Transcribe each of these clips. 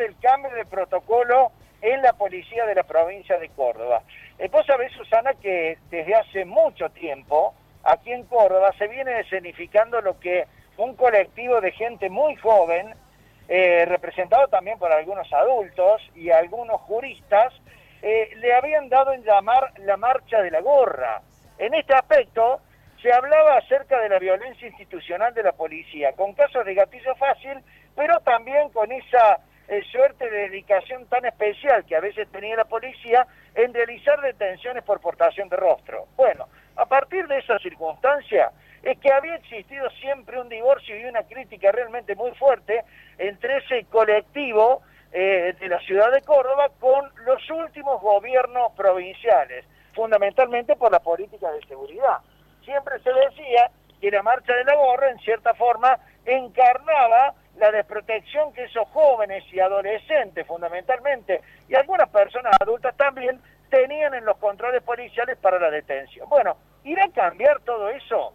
del cambio de protocolo en la policía de la provincia de Córdoba. Eh, vos sabés, Susana, que desde hace mucho tiempo aquí en Córdoba se viene escenificando lo que un colectivo de gente muy joven, eh, representado también por algunos adultos y algunos juristas, eh, le habían dado en llamar la marcha de la gorra. En este aspecto se hablaba acerca de la violencia institucional de la policía, con casos de gatillo fácil, pero también con esa suerte de dedicación tan especial que a veces tenía la policía en realizar detenciones por portación de rostro. Bueno, a partir de esa circunstancia es que había existido siempre un divorcio y una crítica realmente muy fuerte entre ese colectivo eh, de la ciudad de Córdoba con los últimos gobiernos provinciales, fundamentalmente por la política de seguridad. Siempre se decía que la marcha de la gorra, en cierta forma, encarnaba la desprotección que esos jóvenes y adolescentes, fundamentalmente, y algunas personas adultas también, tenían en los controles policiales para la detención. Bueno, ¿irá a cambiar todo eso?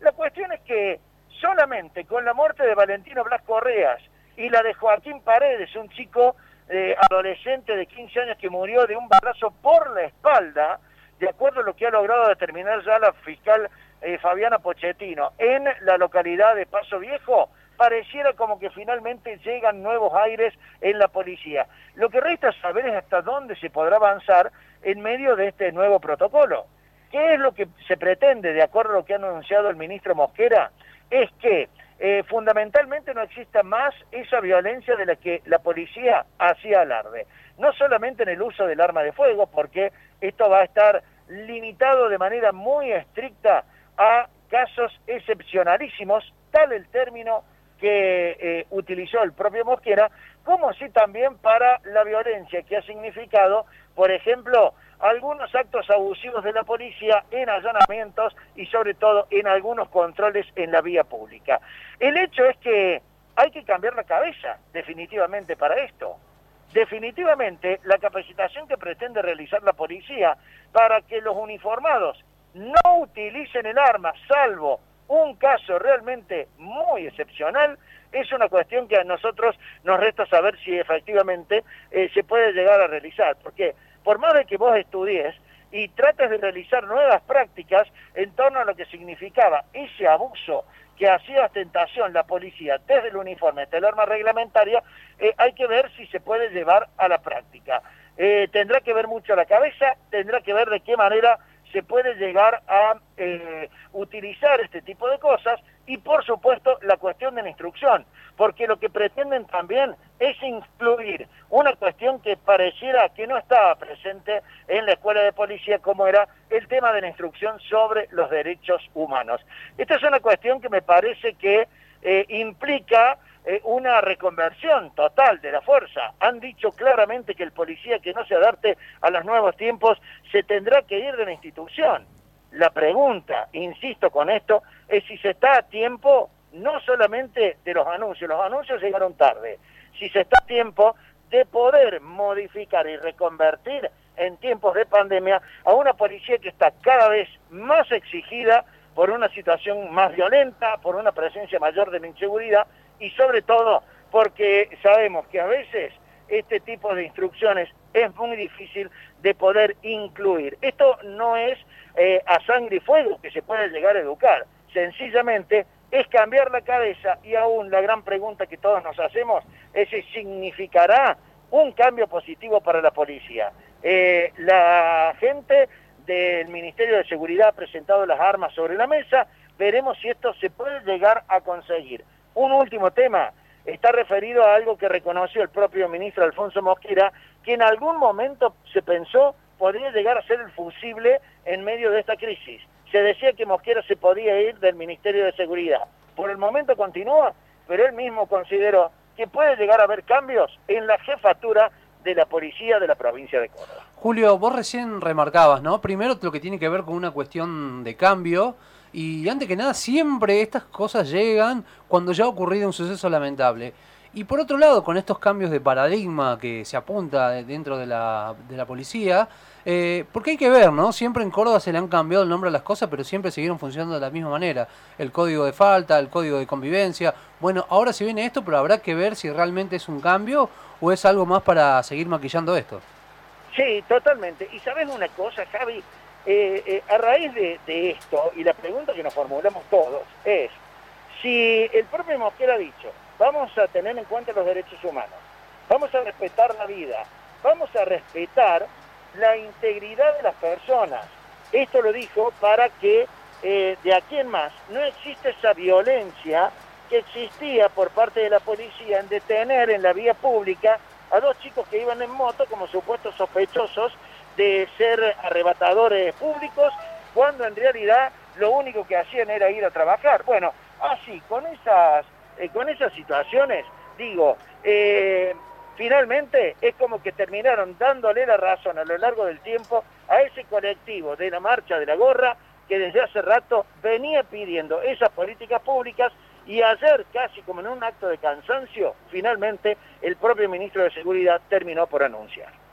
La cuestión es que solamente con la muerte de Valentino Blas Correas y la de Joaquín Paredes, un chico eh, adolescente de 15 años que murió de un balazo por la espalda, de acuerdo a lo que ha logrado determinar ya la fiscal eh, Fabiana Pochettino, en la localidad de Paso Viejo, pareciera como que finalmente llegan nuevos aires en la policía. Lo que resta saber es hasta dónde se podrá avanzar en medio de este nuevo protocolo. ¿Qué es lo que se pretende, de acuerdo a lo que ha anunciado el ministro Mosquera? Es que eh, fundamentalmente no exista más esa violencia de la que la policía hacía alarde. No solamente en el uso del arma de fuego, porque esto va a estar limitado de manera muy estricta a casos excepcionalísimos, tal el término que eh, utilizó el propio Mosquera, como así también para la violencia que ha significado, por ejemplo, algunos actos abusivos de la policía en allanamientos y sobre todo en algunos controles en la vía pública. El hecho es que hay que cambiar la cabeza definitivamente para esto. Definitivamente la capacitación que pretende realizar la policía para que los uniformados no utilicen el arma, salvo un caso realmente muy excepcional, es una cuestión que a nosotros nos resta saber si efectivamente eh, se puede llegar a realizar. Porque por más de que vos estudies y trates de realizar nuevas prácticas en torno a lo que significaba ese abuso que hacía ostentación la policía desde el uniforme hasta el arma reglamentaria, eh, hay que ver si se puede llevar a la práctica. Eh, tendrá que ver mucho la cabeza, tendrá que ver de qué manera se puede llegar a eh, utilizar este tipo de cosas y por supuesto la cuestión de la instrucción, porque lo que pretenden también es incluir una cuestión que pareciera que no estaba presente en la escuela de policía como era el tema de la instrucción sobre los derechos humanos. Esta es una cuestión que me parece que eh, implica eh, una reconversión total de la fuerza. Han dicho claramente que el policía que no se adapte a los nuevos tiempos se tendrá que ir de la institución. La pregunta, insisto con esto, es si se está a tiempo no solamente de los anuncios, los anuncios llegaron tarde, si se está a tiempo de poder modificar y reconvertir en tiempos de pandemia a una policía que está cada vez más exigida por una situación más violenta, por una presencia mayor de la inseguridad y sobre todo porque sabemos que a veces este tipo de instrucciones es muy difícil de poder incluir. Esto no es eh, a sangre y fuego que se puede llegar a educar, sencillamente es cambiar la cabeza y aún la gran pregunta que todos nos hacemos es si significará un cambio positivo para la policía. Eh, la gente del Ministerio de Seguridad ha presentado las armas sobre la mesa, veremos si esto se puede llegar a conseguir. Un último tema está referido a algo que reconoció el propio ministro Alfonso Mosquera, que en algún momento se pensó podría llegar a ser el fusible en medio de esta crisis. Se decía que Mosquera se podía ir del Ministerio de Seguridad. Por el momento continúa, pero él mismo consideró que puede llegar a haber cambios en la jefatura de la policía de la provincia de Córdoba. Julio, vos recién remarcabas, ¿no? Primero lo que tiene que ver con una cuestión de cambio y antes que nada, siempre estas cosas llegan cuando ya ha ocurrido un suceso lamentable. Y por otro lado, con estos cambios de paradigma que se apunta dentro de la, de la policía, eh, porque hay que ver, ¿no? Siempre en Córdoba se le han cambiado el nombre a las cosas, pero siempre siguieron funcionando de la misma manera. El código de falta, el código de convivencia. Bueno, ahora se viene esto, pero habrá que ver si realmente es un cambio o es algo más para seguir maquillando esto? Sí, totalmente. Y sabes una cosa, Javi, eh, eh, a raíz de, esto, y la pregunta que nos formulamos todos es, si el propio Mosquera ha dicho, vamos a tener en cuenta los derechos humanos, vamos a respetar la vida, vamos a respetar la integridad de las personas. Esto lo dijo para que eh, de aquí en más no existe esa violencia que existía por parte de la policía en detener en la vía pública a dos chicos que iban en moto como supuestos sospechosos de ser arrebatadores públicos, cuando en realidad lo único que hacían era ir a trabajar. Bueno, así, con esas, eh, con esas situaciones, digo, eh, finalmente es como que terminaron dándole la razón a lo largo del tiempo a ese colectivo de la marcha de la gorra que desde hace rato venía pidiendo esas políticas públicas y ayer, casi como en un acto de cansancio, finalmente el propio ministro de Seguridad terminó por anunciar.